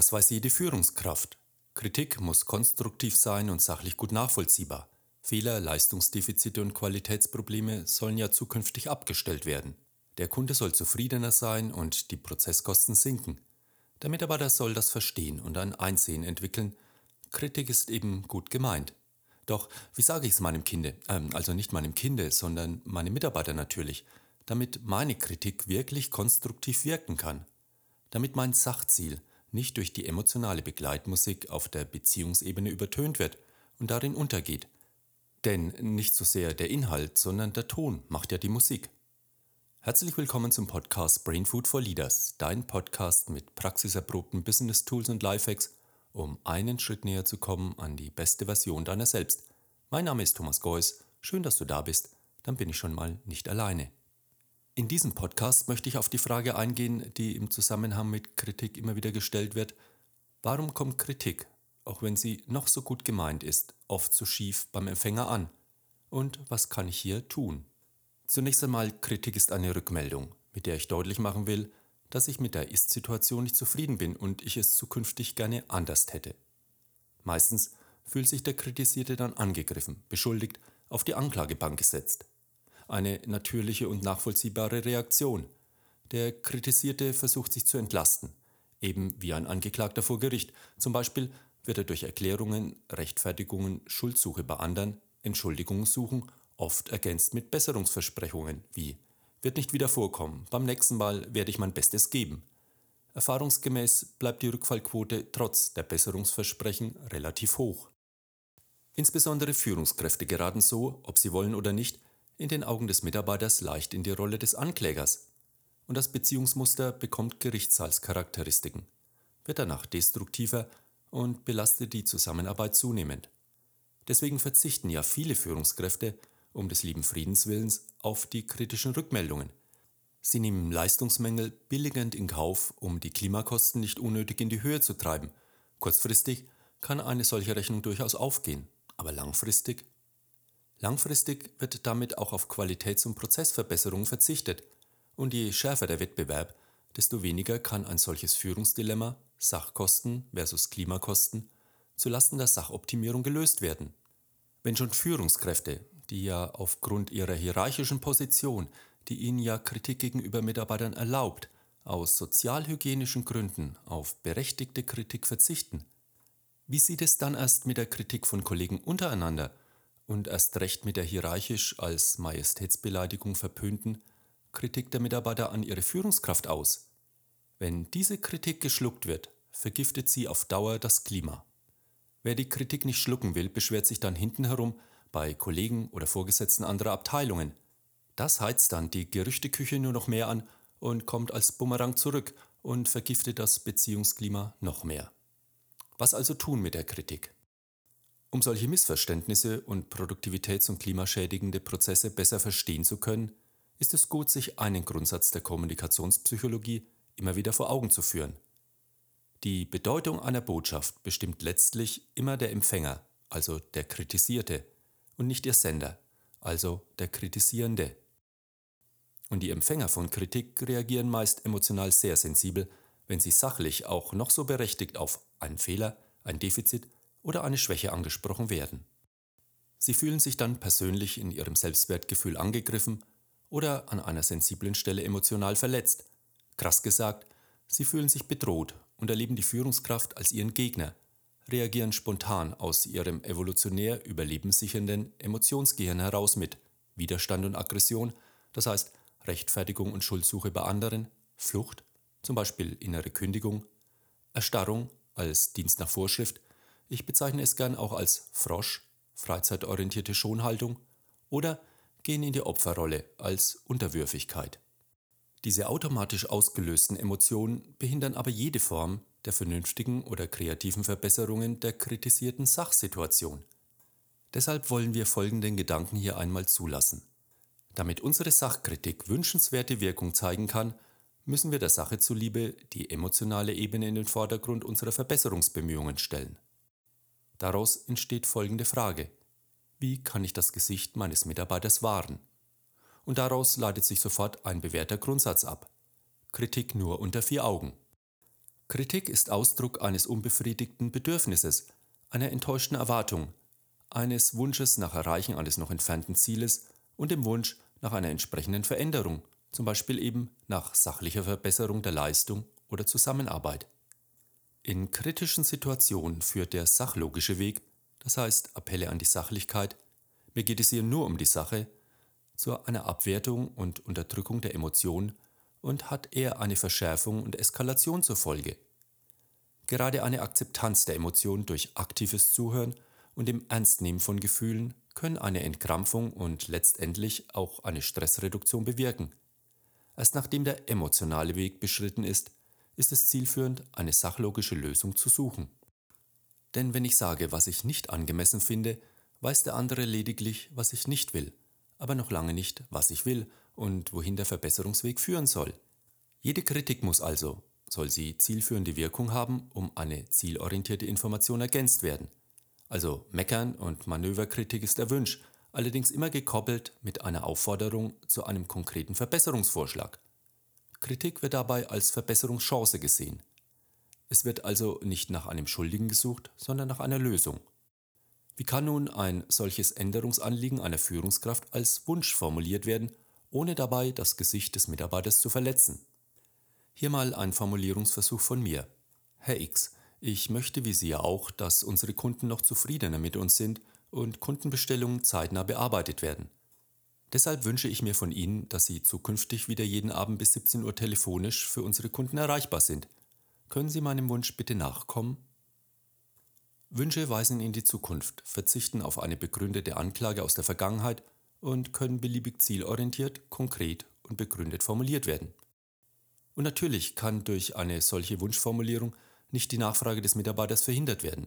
Das weiß jede Führungskraft. Kritik muss konstruktiv sein und sachlich gut nachvollziehbar. Fehler, Leistungsdefizite und Qualitätsprobleme sollen ja zukünftig abgestellt werden. Der Kunde soll zufriedener sein und die Prozesskosten sinken. Der Mitarbeiter soll das verstehen und ein Einsehen entwickeln. Kritik ist eben gut gemeint. Doch wie sage ich es meinem Kinde, ähm, also nicht meinem Kinde, sondern meinem Mitarbeiter natürlich, damit meine Kritik wirklich konstruktiv wirken kann? Damit mein Sachziel nicht durch die emotionale Begleitmusik auf der Beziehungsebene übertönt wird und darin untergeht. Denn nicht so sehr der Inhalt, sondern der Ton macht ja die Musik. Herzlich willkommen zum Podcast Brain Food for Leaders, dein Podcast mit praxiserprobten Business Tools und Lifehacks, um einen Schritt näher zu kommen an die beste Version deiner selbst. Mein Name ist Thomas Geuss, schön, dass du da bist, dann bin ich schon mal nicht alleine. In diesem Podcast möchte ich auf die Frage eingehen, die im Zusammenhang mit Kritik immer wieder gestellt wird. Warum kommt Kritik, auch wenn sie noch so gut gemeint ist, oft zu schief beim Empfänger an? Und was kann ich hier tun? Zunächst einmal, Kritik ist eine Rückmeldung, mit der ich deutlich machen will, dass ich mit der Ist-Situation nicht zufrieden bin und ich es zukünftig gerne anders hätte. Meistens fühlt sich der Kritisierte dann angegriffen, beschuldigt, auf die Anklagebank gesetzt. Eine natürliche und nachvollziehbare Reaktion. Der Kritisierte versucht sich zu entlasten, eben wie ein Angeklagter vor Gericht. Zum Beispiel wird er durch Erklärungen, Rechtfertigungen, Schuldsuche bei anderen, Entschuldigungen suchen oft ergänzt mit Besserungsversprechungen wie wird nicht wieder vorkommen, beim nächsten Mal werde ich mein Bestes geben. Erfahrungsgemäß bleibt die Rückfallquote trotz der Besserungsversprechen relativ hoch. Insbesondere Führungskräfte geraten so, ob sie wollen oder nicht, in den Augen des Mitarbeiters leicht in die Rolle des Anklägers. Und das Beziehungsmuster bekommt Gerichtssalscharakteristiken, wird danach destruktiver und belastet die Zusammenarbeit zunehmend. Deswegen verzichten ja viele Führungskräfte um des lieben Friedens willens auf die kritischen Rückmeldungen. Sie nehmen Leistungsmängel billigend in Kauf, um die Klimakosten nicht unnötig in die Höhe zu treiben. Kurzfristig kann eine solche Rechnung durchaus aufgehen, aber langfristig? Langfristig wird damit auch auf Qualitäts- und Prozessverbesserungen verzichtet. Und je schärfer der Wettbewerb, desto weniger kann ein solches Führungsdilemma Sachkosten versus Klimakosten zulasten der Sachoptimierung gelöst werden. Wenn schon Führungskräfte die ja aufgrund ihrer hierarchischen Position, die ihnen ja Kritik gegenüber Mitarbeitern erlaubt, aus sozialhygienischen Gründen auf berechtigte Kritik verzichten. Wie sieht es dann erst mit der Kritik von Kollegen untereinander und erst recht mit der hierarchisch als Majestätsbeleidigung verpönten Kritik der Mitarbeiter an ihre Führungskraft aus? Wenn diese Kritik geschluckt wird, vergiftet sie auf Dauer das Klima. Wer die Kritik nicht schlucken will, beschwert sich dann hinten herum, bei Kollegen oder Vorgesetzten anderer Abteilungen. Das heizt dann die Gerüchteküche nur noch mehr an und kommt als Bumerang zurück und vergiftet das Beziehungsklima noch mehr. Was also tun mit der Kritik? Um solche Missverständnisse und produktivitäts- und klimaschädigende Prozesse besser verstehen zu können, ist es gut, sich einen Grundsatz der Kommunikationspsychologie immer wieder vor Augen zu führen. Die Bedeutung einer Botschaft bestimmt letztlich immer der Empfänger, also der Kritisierte, und nicht ihr Sender, also der Kritisierende. Und die Empfänger von Kritik reagieren meist emotional sehr sensibel, wenn sie sachlich auch noch so berechtigt auf einen Fehler, ein Defizit oder eine Schwäche angesprochen werden. Sie fühlen sich dann persönlich in ihrem Selbstwertgefühl angegriffen oder an einer sensiblen Stelle emotional verletzt. Krass gesagt, sie fühlen sich bedroht und erleben die Führungskraft als ihren Gegner, reagieren spontan aus ihrem evolutionär überlebenssichernden Emotionsgehirn heraus mit Widerstand und Aggression, das heißt Rechtfertigung und Schuldsuche bei anderen, Flucht, zum Beispiel innere Kündigung, Erstarrung als Dienst nach Vorschrift, ich bezeichne es gern auch als Frosch, freizeitorientierte Schonhaltung oder gehen in die Opferrolle als Unterwürfigkeit. Diese automatisch ausgelösten Emotionen behindern aber jede Form der vernünftigen oder kreativen Verbesserungen der kritisierten Sachsituation. Deshalb wollen wir folgenden Gedanken hier einmal zulassen. Damit unsere Sachkritik wünschenswerte Wirkung zeigen kann, müssen wir der Sache zuliebe die emotionale Ebene in den Vordergrund unserer Verbesserungsbemühungen stellen. Daraus entsteht folgende Frage. Wie kann ich das Gesicht meines Mitarbeiters wahren? Und daraus leitet sich sofort ein bewährter Grundsatz ab. Kritik nur unter vier Augen. Kritik ist Ausdruck eines unbefriedigten Bedürfnisses, einer enttäuschten Erwartung, eines Wunsches nach Erreichen eines noch entfernten Zieles und dem Wunsch nach einer entsprechenden Veränderung, zum Beispiel eben nach sachlicher Verbesserung der Leistung oder Zusammenarbeit. In kritischen Situationen führt der sachlogische Weg, das heißt Appelle an die Sachlichkeit, mir geht es hier nur um die Sache, zu einer Abwertung und Unterdrückung der Emotionen und hat eher eine Verschärfung und Eskalation zur Folge. Gerade eine Akzeptanz der Emotionen durch aktives Zuhören und dem Ernstnehmen von Gefühlen können eine Entkrampfung und letztendlich auch eine Stressreduktion bewirken. Erst nachdem der emotionale Weg beschritten ist, ist es zielführend, eine sachlogische Lösung zu suchen. Denn wenn ich sage, was ich nicht angemessen finde, weiß der andere lediglich, was ich nicht will, aber noch lange nicht, was ich will und wohin der Verbesserungsweg führen soll. Jede Kritik muss also, soll sie zielführende Wirkung haben, um eine zielorientierte Information ergänzt werden. Also Meckern und Manöverkritik ist erwünscht, allerdings immer gekoppelt mit einer Aufforderung zu einem konkreten Verbesserungsvorschlag. Kritik wird dabei als Verbesserungschance gesehen. Es wird also nicht nach einem Schuldigen gesucht, sondern nach einer Lösung. Wie kann nun ein solches Änderungsanliegen einer Führungskraft als Wunsch formuliert werden, ohne dabei das Gesicht des Mitarbeiters zu verletzen? Hier mal ein Formulierungsversuch von mir. Herr X, ich möchte wie Sie ja auch, dass unsere Kunden noch zufriedener mit uns sind und Kundenbestellungen zeitnah bearbeitet werden. Deshalb wünsche ich mir von Ihnen, dass Sie zukünftig wieder jeden Abend bis 17 Uhr telefonisch für unsere Kunden erreichbar sind. Können Sie meinem Wunsch bitte nachkommen? Wünsche weisen in die Zukunft, verzichten auf eine begründete Anklage aus der Vergangenheit und können beliebig zielorientiert, konkret und begründet formuliert werden. Und natürlich kann durch eine solche Wunschformulierung nicht die Nachfrage des Mitarbeiters verhindert werden.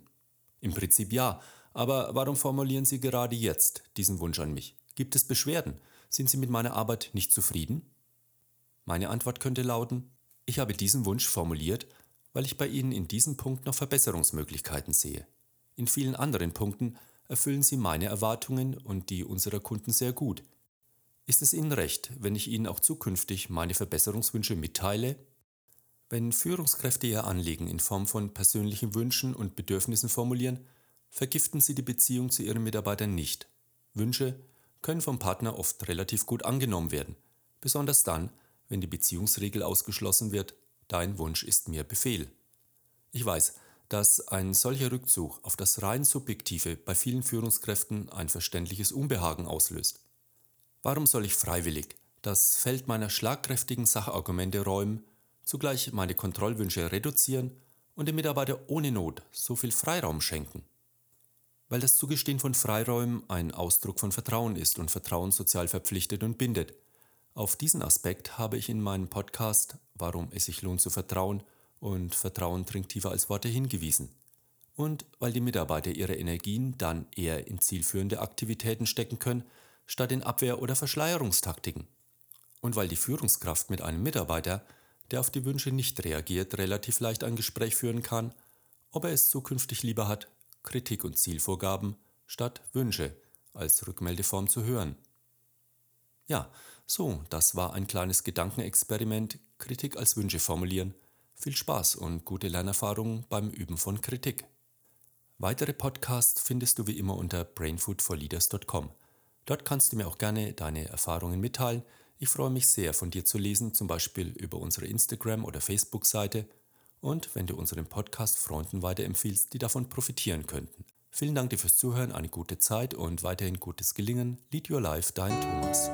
Im Prinzip ja, aber warum formulieren Sie gerade jetzt diesen Wunsch an mich? Gibt es Beschwerden? Sind Sie mit meiner Arbeit nicht zufrieden? Meine Antwort könnte lauten, ich habe diesen Wunsch formuliert, weil ich bei Ihnen in diesem Punkt noch Verbesserungsmöglichkeiten sehe. In vielen anderen Punkten erfüllen Sie meine Erwartungen und die unserer Kunden sehr gut. Ist es Ihnen recht, wenn ich Ihnen auch zukünftig meine Verbesserungswünsche mitteile? Wenn Führungskräfte ihr Anliegen in Form von persönlichen Wünschen und Bedürfnissen formulieren, vergiften sie die Beziehung zu ihren Mitarbeitern nicht. Wünsche können vom Partner oft relativ gut angenommen werden, besonders dann, wenn die Beziehungsregel ausgeschlossen wird, dein Wunsch ist mir Befehl. Ich weiß, dass ein solcher Rückzug auf das rein subjektive bei vielen Führungskräften ein verständliches Unbehagen auslöst. Warum soll ich freiwillig das Feld meiner schlagkräftigen Sachargumente räumen, zugleich meine Kontrollwünsche reduzieren und dem Mitarbeiter ohne Not so viel Freiraum schenken? Weil das Zugestehen von Freiräumen ein Ausdruck von Vertrauen ist und Vertrauen sozial verpflichtet und bindet. Auf diesen Aspekt habe ich in meinem Podcast Warum es sich lohnt zu vertrauen und Vertrauen dringt tiefer als Worte hingewiesen. Und weil die Mitarbeiter ihre Energien dann eher in zielführende Aktivitäten stecken können, statt in Abwehr- oder Verschleierungstaktiken. Und weil die Führungskraft mit einem Mitarbeiter, der auf die Wünsche nicht reagiert, relativ leicht ein Gespräch führen kann, ob er es zukünftig lieber hat, Kritik und Zielvorgaben statt Wünsche als Rückmeldeform zu hören. Ja, so, das war ein kleines Gedankenexperiment, Kritik als Wünsche formulieren viel Spaß und gute Lernerfahrungen beim Üben von Kritik. Weitere Podcasts findest du wie immer unter brainfoodforleaders.com. Dort kannst du mir auch gerne deine Erfahrungen mitteilen. Ich freue mich sehr, von dir zu lesen, zum Beispiel über unsere Instagram- oder Facebook-Seite und wenn du unseren Podcast Freunden weiterempfiehlst, die davon profitieren könnten. Vielen Dank dir fürs Zuhören, eine gute Zeit und weiterhin gutes Gelingen. Lead Your Life, dein Thomas.